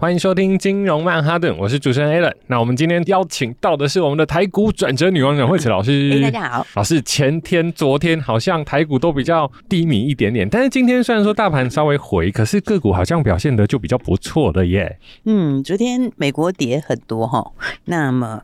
欢迎收听金融曼哈顿，我是主持人 Alan。那我们今天邀请到的是我们的台股转折女王阮慧慈老师。大家好，老师。前天、昨天好像台股都比较低迷一点点，但是今天虽然说大盘稍微回，可是个股好像表现的就比较不错的耶。嗯，昨天美国跌很多哈，那么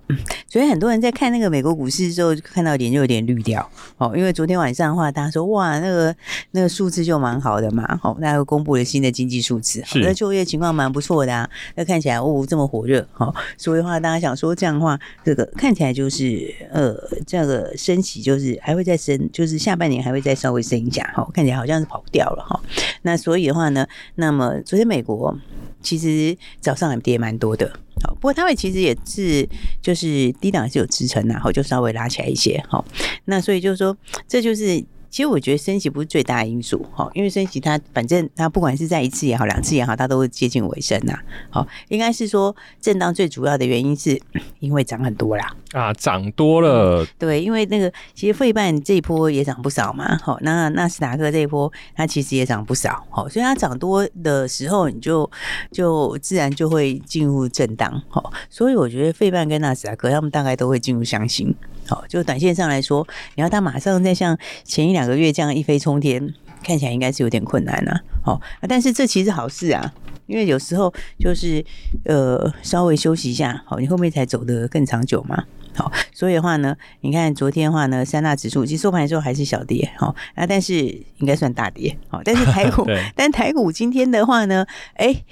昨天很多人在看那个美国股市的时候，看到脸就有点绿掉哦，因为昨天晚上的话，大家说哇，那个那个数字就蛮好的嘛，哦，大家又公布了新的经济数字，那就业情况蛮不错的啊。那看起来哦这么火热哈，所以的话大家想说这样的话，这个看起来就是呃这个升息就是还会再升，就是下半年还会再稍微升一下哈，看起来好像是跑不掉了哈。那所以的话呢，那么昨天美国其实早上还跌蛮多的，好，不过他们其实也是就是低档是有支撑然后就稍微拉起来一些好，那所以就是说这就是。其实我觉得升息不是最大的因素，哈，因为升息它反正它不管是在一次也好，两次也好，它都会接近尾声呐，好，应该是说震荡最主要的原因是 因为涨很多啦，啊，涨多了，嗯，对，因为那个其实费半这一波也涨不少嘛，好，那纳斯达克这一波它其实也涨不少，好，所以它涨多的时候，你就就自然就会进入震荡，好，所以我觉得费半跟纳斯达克他们大概都会进入箱型。好，就短线上来说，你要它马上再像前一两个月这样一飞冲天，看起来应该是有点困难了。好，但是这其实好事啊，因为有时候就是呃稍微休息一下，好，你后面才走得更长久嘛。好，所以的话呢，你看昨天的话呢，三大指数其实收盘的时候还是小跌，好啊，但是应该算大跌，好，但是台股，但台股今天的话呢，哎、欸，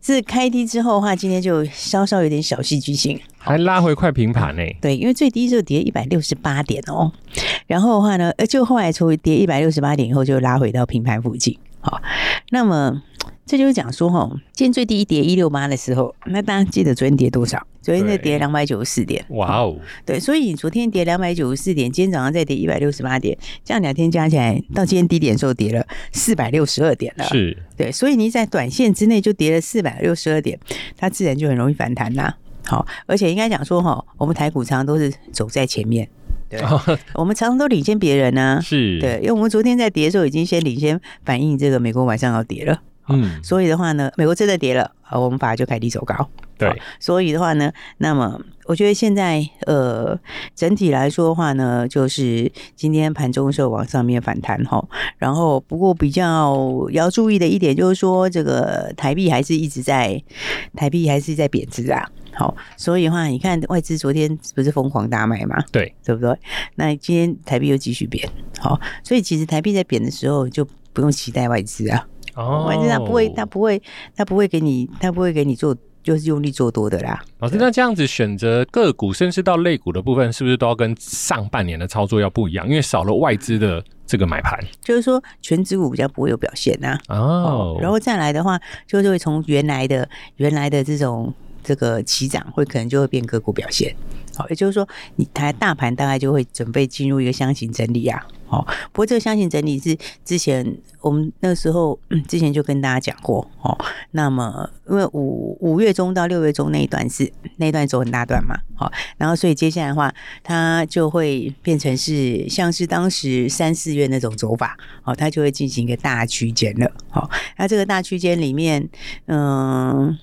是开低之后的话，今天就稍稍有点小戏剧性，还拉回快平盘呢。对，因为最低就跌一百六十八点哦，然后的话呢，呃，就后来从跌一百六十八点以后就拉回到平盘附近，好，那么。这就是讲说哈，今天最低一跌一六八的时候，那大家记得昨天跌多少？昨天在跌两百九十四点。哇哦，对，所以你昨天跌两百九十四点，今天早上再跌一百六十八点，这样两天加起来，到今天低点的时候跌了四百六十二点了。是，对，所以你在短线之内就跌了四百六十二点，它自然就很容易反弹啦。好，而且应该讲说哈，我们台股常常都是走在前面，对，我们常常都领先别人呢。是，对，因为我们昨天在跌的时候已经先领先反映这个美国晚上要跌了。嗯，所以的话呢，美国真的跌了，啊，我们反而就开低走高。对，所以的话呢，那么我觉得现在呃，整体来说的话呢，就是今天盘中的时候往上面反弹哈，然后不过比较要注意的一点就是说，这个台币还是一直在台币还是在贬值啊。好，所以的话，你看外资昨天不是疯狂大卖嘛？对，对不对？那今天台币又继续贬，好，所以其实台币在贬的时候就不用期待外资啊。哦，反正他不会，他不会，他不会给你，他不会给你做，就是用力做多的啦。老师，那这样子选择个股，甚至到类股的部分，是不是都要跟上半年的操作要不一样？因为少了外资的这个买盘，就是说全指股比较不会有表现呐。哦，然后再来的话，就是会从原来的原来的这种这个起涨，会可能就会变个股表现。好，也就是说，你台大盘大概就会准备进入一个箱型整理啊。好，不过这个箱型整理是之前我们那时候之前就跟大家讲过。哦，那么因为五五月中到六月中那一段是那一段走很大段嘛。好，然后所以接下来的话，它就会变成是像是当时三四月那种走法。好，它就会进行一个大区间了。好，那这个大区间里面，嗯，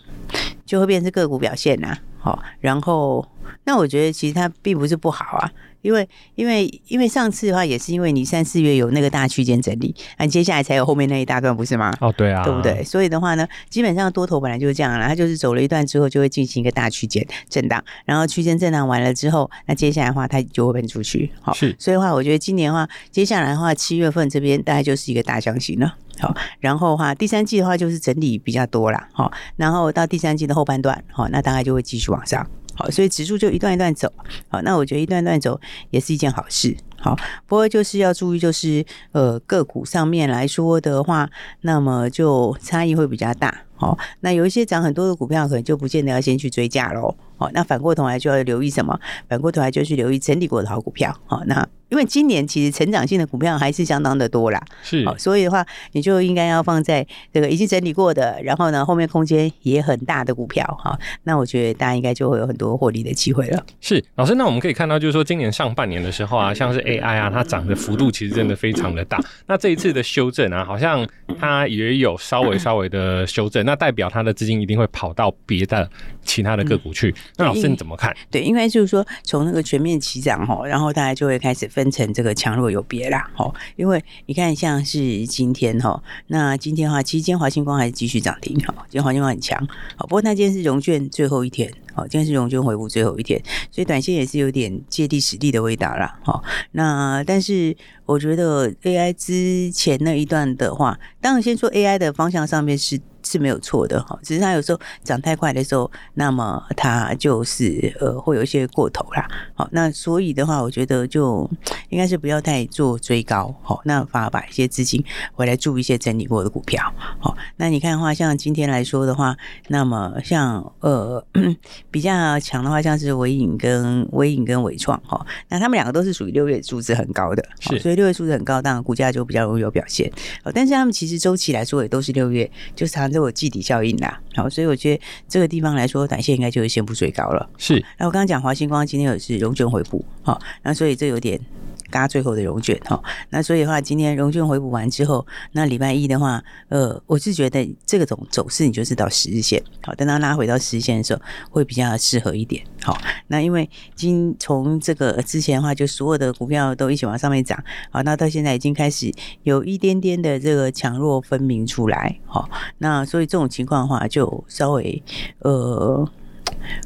就会变成个股表现呐。好，然后。那我觉得其实它并不是不好啊，因为因为因为上次的话也是因为你三四月有那个大区间整理，那接下来才有后面那一大段，不是吗？哦，对啊，对不对？所以的话呢，基本上多头本来就是这样啦，它就是走了一段之后就会进行一个大区间震荡，然后区间震荡完了之后，那接下来的话它就会喷出去。好，是，所以的话我觉得今年的话，接下来的话七月份这边大概就是一个大箱型了。好，然后的话第三季的话就是整理比较多啦。好，然后到第三季的后半段，好，那大概就会继续往上。好，所以指数就一段一段走。好，那我觉得一段段走也是一件好事。好，不过就是要注意，就是呃个股上面来说的话，那么就差异会比较大。哦，那有一些涨很多的股票，可能就不见得要先去追价喽。哦，那反过头来就要留意什么？反过头来就去留意整理过的好股票。好，那因为今年其实成长性的股票还是相当的多啦。是，所以的话，你就应该要放在这个已经整理过的，然后呢，后面空间也很大的股票。哈，那我觉得大家应该就会有很多获利的机会了。是，老师，那我们可以看到，就是说今年上半年的时候啊，像是 AI 啊，它涨的幅度其实真的非常的大。那这一次的修正啊，好像它也有稍微稍微的修正，那代表他的资金一定会跑到别的其他的个股去。那老师你怎么看？对，应该就是说从那个全面起涨哈，然后大家就会开始分成这个强弱有别啦。哈，因为你看像是今天哈，那今天的话，其实今天华星光还是继续涨停哈，今天华星光很强。好，不过那今天是融券最后一天。好，今天是融券回补最后一天，所以短线也是有点借地使力的味道啦。好，那但是我觉得 AI 之前那一段的话，当然先说 AI 的方向上面是。是没有错的哈，只是它有时候涨太快的时候，那么它就是呃会有一些过头啦。好，那所以的话，我觉得就应该是不要太做追高，好，那反而把一些资金回来注一些整理过的股票。好，那你看的话，像今天来说的话，那么像呃 比较强的话，像是微影跟微影跟伟创哈，那他们两个都是属于六月数字很高的，是，所以六月数字很高，当然股价就比较容易有表现。好，但是他们其实周期来说也都是六月，就是常。都有季底效应啦，好，所以我觉得这个地方来说，短线应该就是先不追高了。是，那我刚刚讲华星光今天也是融券回补，好，那所以这有点。嘎最后的融券哈，那所以的话，今天融券回补完之后，那礼拜一的话，呃，我是觉得这个种走势，你就是到十日线，好，等它拉回到十日线的时候，会比较适合一点，好，那因为今从这个之前的话，就所有的股票都一起往上面涨，好，那到现在已经开始有一点点的这个强弱分明出来，好，那所以这种情况的话，就稍微呃，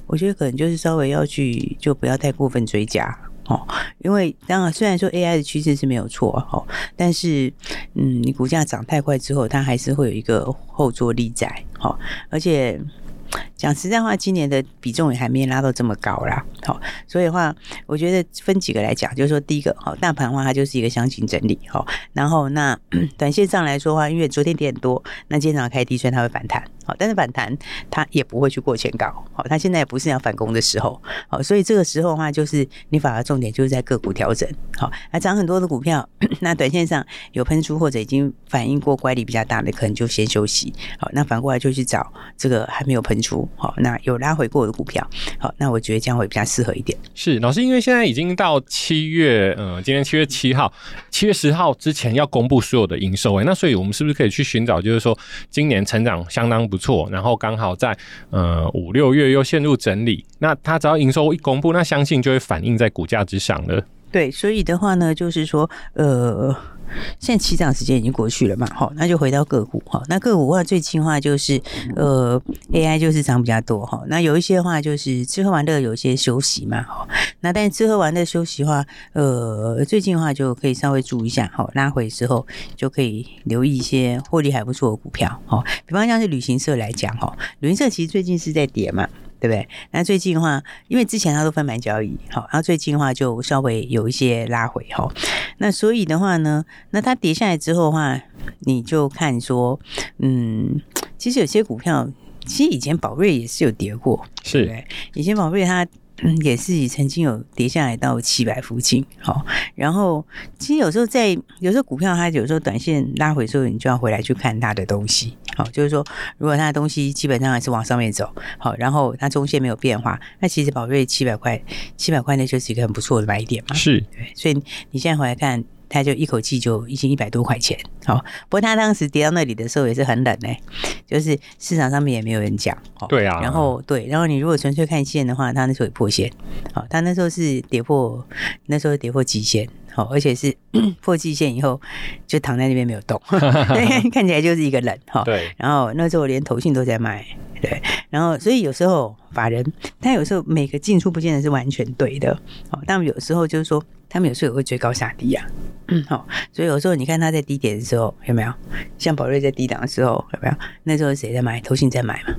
我觉得可能就是稍微要去，就不要太过分追加。哦，因为当然，虽然说 AI 的趋势是没有错哦，但是，嗯，你股价涨太快之后，它还是会有一个后坐力在，哦，而且。讲实在话，今年的比重也还没拉到这么高啦。好，所以的话，我觉得分几个来讲，就是说，第一个，好，大盘的话，它就是一个箱型整理，好，然后那 短线上来说的话，因为昨天跌很多，那今天早上开低，所以它会反弹，好，但是反弹它也不会去过前高，好，它现在也不是要反攻的时候，好，所以这个时候的话，就是你反而重点就是在个股调整，好，那涨很多的股票，那短线上有喷出或者已经反应过乖离比较大的，可能就先休息，好，那反过来就去找这个还没有喷出。好，那有拉回过的股票，好，那我觉得这样会比较适合一点。是老师，因为现在已经到七月，呃，今天七月七号，七月十号之前要公布所有的营收，哎，那所以我们是不是可以去寻找，就是说今年成长相当不错，然后刚好在呃五六月又陷入整理，那它只要营收一公布，那相信就会反映在股价之上了。对，所以的话呢，就是说，呃。现在起涨时间已经过去了嘛，好，那就回到个股哈。那个股的话，最近的话就是呃，AI 就是涨比较多哈。那有一些话就是吃喝玩乐有一些休息嘛，好。那但是吃喝玩乐休息的话，呃，最近的话就可以稍微注意一下，好，拉回之后就可以留意一些获利还不错的股票，好。比方像是旅行社来讲哈，旅行社其实最近是在跌嘛。对不对？那最近的话，因为之前它都分盘交易，好，然后最近的话就稍微有一些拉回，哈。那所以的话呢，那它跌下来之后的话，你就看说，嗯，其实有些股票，其实以前宝瑞也是有跌过，是，对，以前宝瑞它。嗯，也是曾经有跌下来到七百附近，好，然后其实有时候在有时候股票它有时候短线拉回的时候，你就要回来去看它的东西，好，就是说如果它的东西基本上还是往上面走，好，然后它中线没有变化，那其实宝瑞七百块，七百块那就是一个很不错的买点嘛，是，对，所以你现在回来看。他就一口气就已经一百多块钱，好，不过他当时跌到那里的时候也是很冷呢、欸，就是市场上面也没有人讲，对啊，然后对，然后你如果纯粹看线的话，他那时候也破线，好，他那时候是跌破，那时候跌破极限，好，而且是 破季线以后就躺在那边没有动，看起来就是一个冷，哈，对，然后那时候连投信都在卖，对，然后所以有时候法人他有时候每个进出不见得是完全对的，哦，但有时候就是说他们有时候也会追高下低啊。嗯，好，所以有时候你看他在低点的时候有没有？像宝瑞在低档的时候有没有？那时候谁在买？投信在买嘛，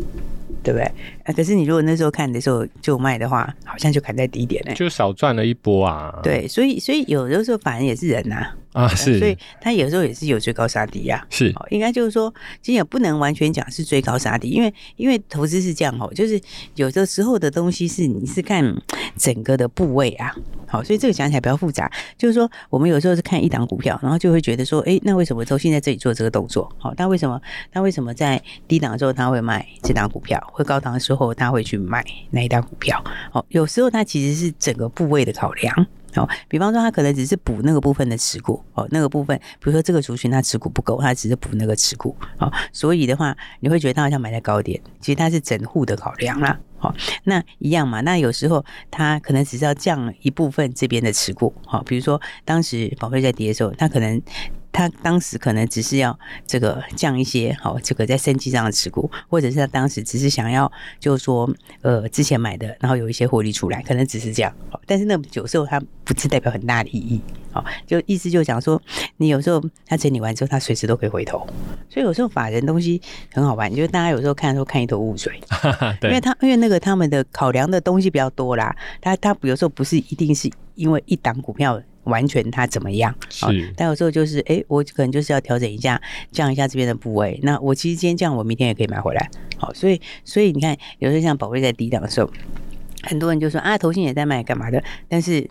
对不对？啊，可是你如果那时候看的时候就卖的话，好像就砍在低点呢，就少赚了一波啊。对，所以所以有的时候反而也是人呐、啊，啊，是，所以它有时候也是有追高杀低呀、啊。是，应该就是说，其实也不能完全讲是追高杀低，因为因为投资是这样哦，就是有的时候的东西是你是看整个的部位啊。好，所以这个讲起来比较复杂，就是说我们有时候是看一档股票，然后就会觉得说，诶，那为什么周信在这里做这个动作？好，他为什么他为什么在低档的时候他会卖这档股票，会高档的时候他会去卖那一档股票？好，有时候它其实是整个部位的考量。好，比方说他可能只是补那个部分的持股，哦，那个部分，比如说这个族群他持股不够，他只是补那个持股，哦，所以的话你会觉得他好像买在高点，其实他是整户的考量啦，好，那一样嘛，那有时候他可能只是要降一部分这边的持股，好，比如说当时宝贝在跌的时候，他可能。他当时可能只是要这个降一些，好，这个在生机上的持股，或者是他当时只是想要，就是说，呃，之前买的，然后有一些获利出来，可能只是这样。但是那有时候它不是代表很大的意义，好，就意思就讲说，你有时候他整理完之后，他随时都可以回头。所以有时候法人东西很好玩，就是大家有时候看的时候看一头雾水，因为他因为那个他们的考量的东西比较多啦，他他有时候不是一定是因为一档股票。完全它怎么样？是，但有时候就是，哎、欸，我可能就是要调整一下，降一下这边的部位。那我其实今天降，我明天也可以买回来。好，所以，所以你看，有时候像宝贝在低档的时候，很多人就说啊，头信也在卖，干嘛的？但是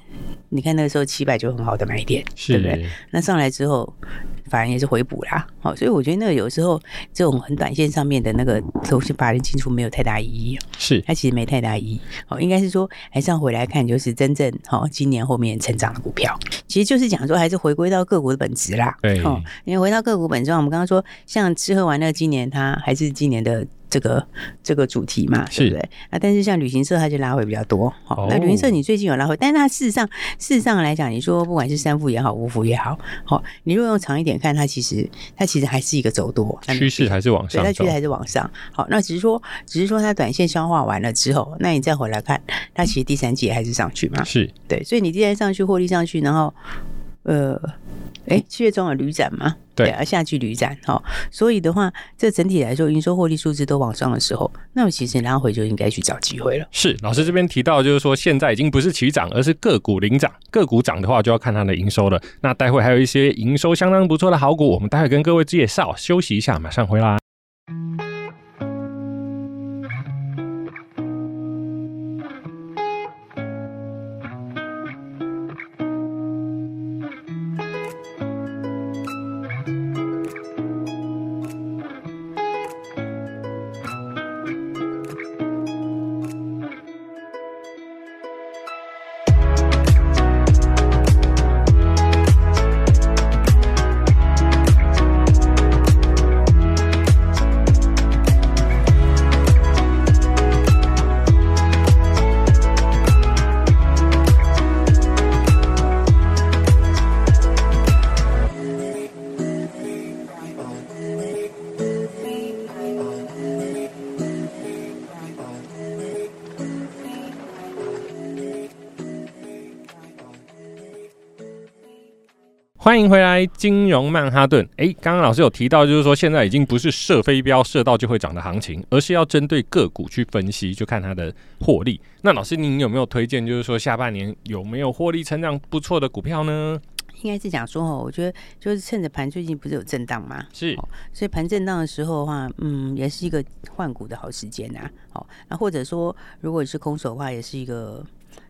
你看那个时候七百就很好的买点，对不对？那上来之后。反而也是回补啦，好，所以我觉得那个有时候这种很短线上面的那个东西，法人进出没有太大意义，是它其实没太大意义，哦，应该是说还是要回来看，就是真正好今年后面成长的股票，其实就是讲说还是回归到个股的本质啦，对，哦，因为回到个股本质，我们刚刚说像吃喝玩乐，今年它还是今年的。这个这个主题嘛，对不对？啊，但是像旅行社，它就拉回比较多。好，那旅行社你最近有拉回，但是它事实上事实上来讲，你说不管是三富也好，五福也好，好，你如果用长一点看，它其实它其实还是一个走多趋势，还是往上，对，它趋势还是往上。好，那只是说只是说它短线消化完了之后，那你再回来看，它其实第三季还是上去嘛？是对，所以你第三上去获利上去，然后呃。哎，七月中有旅展吗？对，而夏季旅展，哈，所以的话，这整体来说，营收获利数字都往上的时候，那么其实拉回就应该去找机会了。是，老师这边提到，就是说现在已经不是起涨，而是个股领涨。个股涨的话，就要看它的营收了。那待会还有一些营收相当不错的好股，我们待会跟各位介绍。休息一下，马上回来。欢迎回来，金融曼哈顿。诶，刚刚老师有提到，就是说现在已经不是射飞镖射到就会涨的行情，而是要针对个股去分析，就看它的获利。那老师，您有没有推荐，就是说下半年有没有获利成长不错的股票呢？应该是讲说哦，我觉得就是趁着盘最近不是有震荡吗？是，所以盘震荡的时候的话，嗯，也是一个换股的好时间呐。好，那或者说如果是空手的话，也是一个。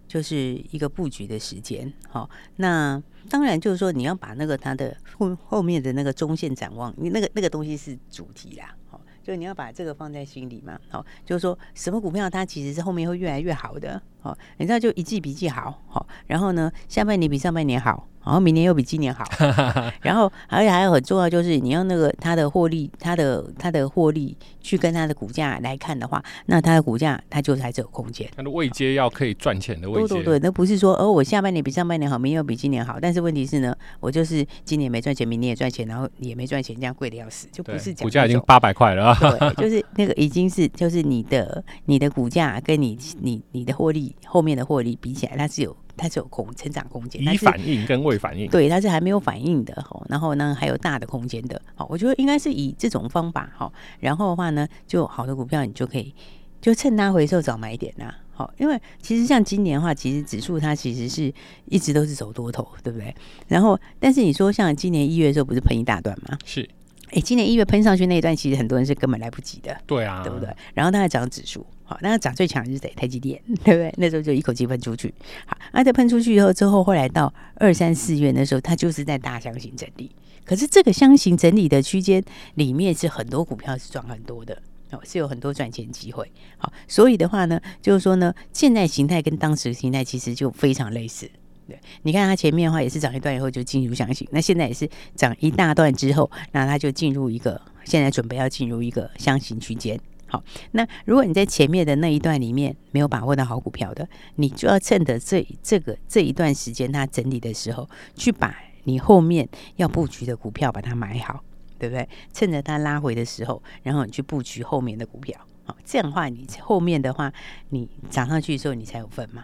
就是一个布局的时间，好，那当然就是说你要把那个它的后后面的那个中线展望，你那个那个东西是主题啦，好，就你要把这个放在心里嘛，好，就是说什么股票它其实是后面会越来越好的，好，你知道就一季比一季好，好，然后呢，下半年比上半年好。然后明年又比今年好，然后而且还有很重要就是你用那个它的获利，它的它的获利去跟它的股价来看的话，那它的股价它就还是有空间。它的位阶要可以赚钱的位阶。对对对，那不是说哦，我下半年比上半年好，明年又比今年好，但是问题是呢，我就是今年没赚钱，明年也赚钱，然后也没赚钱，这样贵的要死，就不是讲。股价已经八百块了啊。对，就是那个已经是就是你的你的股价跟你你你的获利后面的获利比起来，它是有。它是有空成长空间，已反应跟未反应，对，它是还没有反应的哈。然后呢，还有大的空间的，好，我觉得应该是以这种方法哈。然后的话呢，就好的股票你就可以就趁它回收早买一点呐。好，因为其实像今年的话，其实指数它其实是一直都是走多头，对不对？然后，但是你说像今年一月的时候，不是喷一大段吗？是。哎，今年一月喷上去那一段，其实很多人是根本来不及的。对啊，对不对？然后它还涨指数，好，那涨最强的是谁？台积电，对不对？那时候就一口气喷出去。好，那在喷出去以后，之后后来到二三四月那时候，它就是在大箱型整理。可是这个箱型整理的区间里面，是很多股票是赚很多的，哦，是有很多赚钱机会。好，所以的话呢，就是说呢，现在形态跟当时形态其实就非常类似。对，你看它前面的话也是涨一段以后就进入箱型，那现在也是涨一大段之后，那它就进入一个现在准备要进入一个箱型区间。好，那如果你在前面的那一段里面没有把握到好股票的，你就要趁着这这个这一段时间它整理的时候，去把你后面要布局的股票把它买好，对不对？趁着它拉回的时候，然后你去布局后面的股票。好，这样的话你后面的话你涨上去的时候你才有份嘛。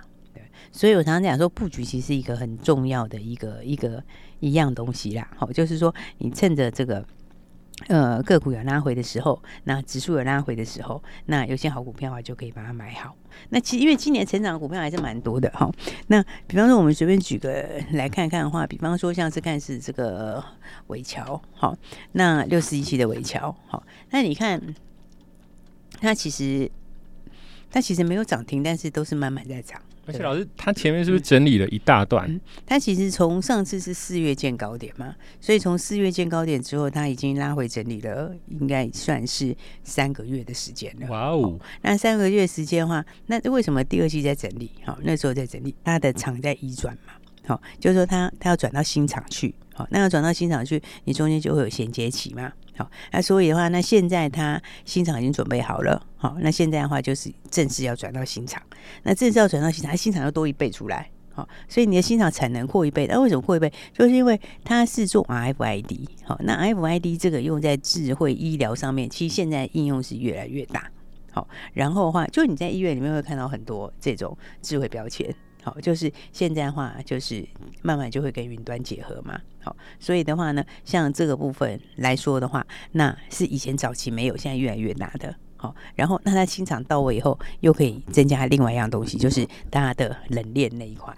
所以我常常讲说，布局其实是一个很重要的一个一个一样东西啦。好，就是说你趁着这个呃个股有拉回的时候，那指数有拉回的时候，那有些好股票啊就可以把它买好。那其实因为今年成长的股票还是蛮多的哈。那比方说我们随便举个来看看的话，比方说像是看是这个纬桥，好，那六十一期的纬桥，好，那你看它其实它其实没有涨停，但是都是慢慢在涨。而且老师，他前面是不是整理了一大段？嗯，他其实从上次是四月见高点嘛，所以从四月见高点之后，他已经拉回整理了，应该算是三个月的时间了。哇哦！那三个月时间的话，那为什么第二季在整理？好，那时候在整理，他的场在移转嘛，好，就是说他他要转到新厂去，好，那要转到新厂去，你中间就会有衔接期嘛。好，那所以的话，那现在它新厂已经准备好了。好，那现在的话就是正式要转到新厂。那正式要转到新厂，它新厂要多一倍出来。好，所以你的新厂产能扩一倍。那为什么扩一倍？就是因为它是做 RFID。好，那 RFID 这个用在智慧医疗上面，其实现在应用是越来越大。好，然后的话，就你在医院里面会看到很多这种智慧标签。好，就是现在的话，就是慢慢就会跟云端结合嘛。好，所以的话呢，像这个部分来说的话，那是以前早期没有，现在越来越大的。好，然后那它清场到位以后，又可以增加另外一样东西，就是大家的冷链那一块。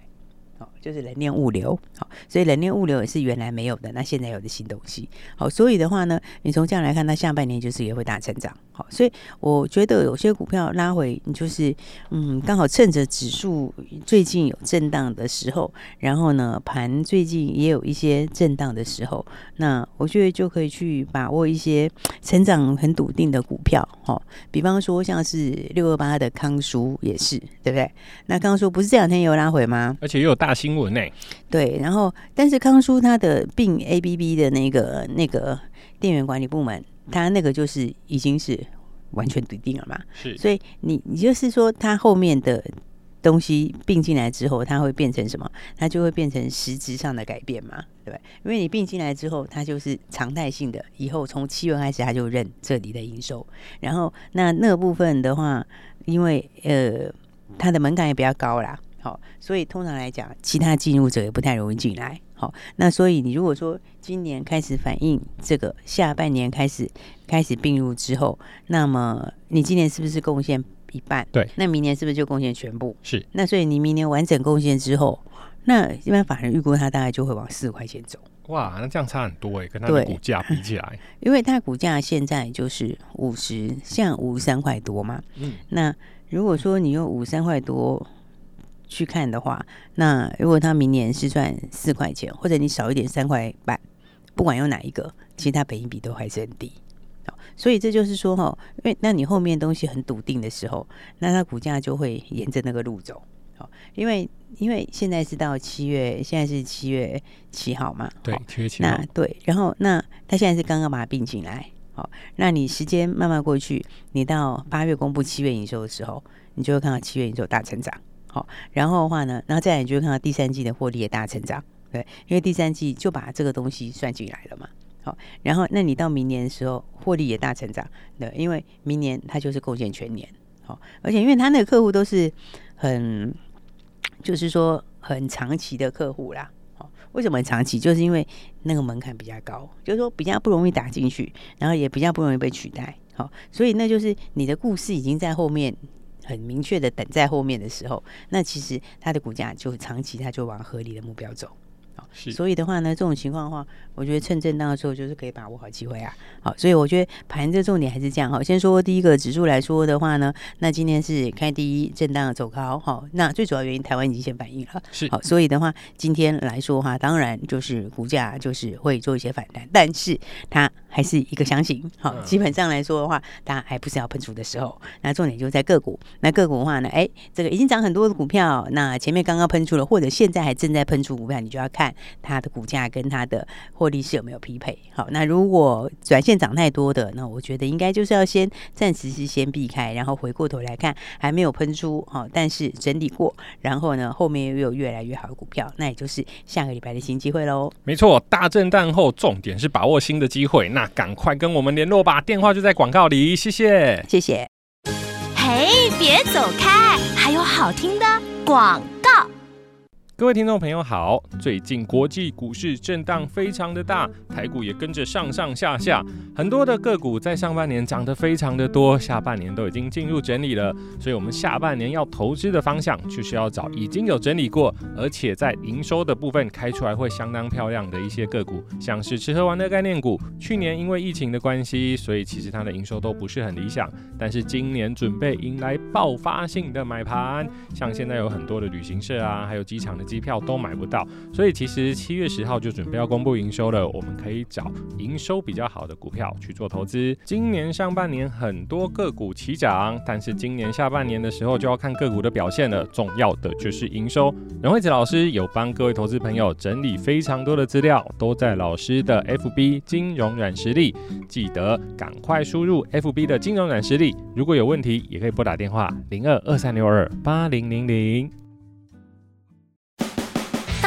好，就是冷链物流，好，所以冷链物流也是原来没有的，那现在有的新东西，好，所以的话呢，你从这样来看，它下半年就是也会大成长，好，所以我觉得有些股票拉回，你就是嗯，刚好趁着指数最近有震荡的时候，然后呢，盘最近也有一些震荡的时候，那我觉得就可以去把握一些成长很笃定的股票，好，比方说像是六二八的康舒也是，对不对？那康舒不是这两天也有拉回吗？而且又有大。大新闻呢、欸？对，然后但是康叔他的并 ABB 的那个那个电源管理部门，他那个就是已经是完全笃定了嘛。是，所以你你就是说，他后面的东西并进来之后，它会变成什么？它就会变成实质上的改变嘛，对不对？因为你并进来之后，它就是常态性的，以后从七月开始，它就认这里的营收。然后那那个部分的话，因为呃，它的门槛也比较高啦。好，所以通常来讲，其他进入者也不太容易进来。好，那所以你如果说今年开始反映这个下半年开始开始并入之后，那么你今年是不是贡献一半？对，那明年是不是就贡献全部？是。那所以你明年完整贡献之后，那一般法人预估它大概就会往四块钱走。哇，那这样差很多哎，跟它的股价比起来，因为它股价现在就是五十，像五十三块多嘛。嗯。那如果说你用五十三块多。去看的话，那如果他明年是赚四块钱，或者你少一点三块半，不管用哪一个，其实它本益比都还是很低。好，所以这就是说哈，因为那你后面东西很笃定的时候，那它股价就会沿着那个路走。好，因为因为现在是到七月，现在是七月七号嘛，对，七月七号。那对，然后那他现在是刚刚把它并进来，好，那你时间慢慢过去，你到八月公布七月营收的时候，你就会看到七月营收大成长。好，然后的话呢，然后再来你就看到第三季的获利也大成长，对，因为第三季就把这个东西算进来了嘛。好，然后那你到明年的时候获利也大成长，对，因为明年它就是贡献全年。好，而且因为他那个客户都是很，就是说很长期的客户啦。好，为什么很长期？就是因为那个门槛比较高，就是说比较不容易打进去，然后也比较不容易被取代。好，所以那就是你的故事已经在后面。很明确的等在后面的时候，那其实它的股价就长期它就往合理的目标走。是所以的话呢，这种情况的话，我觉得趁震荡的时候，就是可以把握好机会啊。好，所以我觉得盘这重点还是这样哈。先说第一个指数来说的话呢，那今天是开第一震荡走高哈。那最主要原因，台湾已经先反应了。是好，所以的话，今天来说的话，当然就是股价就是会做一些反弹，但是它还是一个箱型。好，基本上来说的话，它还不是要喷出的时候。那重点就在个股。那个股的话呢，哎，这个已经涨很多的股票，那前面刚刚喷出了，或者现在还正在喷出股票，你就要看。它的股价跟它的获利是有没有匹配？好，那如果短线涨太多的，那我觉得应该就是要先暂时是先避开，然后回过头来看还没有喷出，好，但是整理过，然后呢后面又有越来越好的股票，那也就是下个礼拜的新机会喽。没错，大震荡后重点是把握新的机会，那赶快跟我们联络吧，电话就在广告里，谢谢，谢谢。嘿，别走开，还有好听的广告。各位听众朋友好，最近国际股市震荡非常的大，台股也跟着上上下下，很多的个股在上半年涨得非常的多，下半年都已经进入整理了，所以我们下半年要投资的方向就是要找已经有整理过，而且在营收的部分开出来会相当漂亮的一些个股，像是吃喝玩乐概念股，去年因为疫情的关系，所以其实它的营收都不是很理想，但是今年准备迎来爆发性的买盘，像现在有很多的旅行社啊，还有机场的。机票都买不到，所以其实七月十号就准备要公布营收了。我们可以找营收比较好的股票去做投资。今年上半年很多个股齐涨，但是今年下半年的时候就要看个股的表现了。重要的就是营收。任惠子老师有帮各位投资朋友整理非常多的资料，都在老师的 FB 金融软实力，记得赶快输入 FB 的金融软实力。如果有问题，也可以拨打电话零二二三六二八零零零。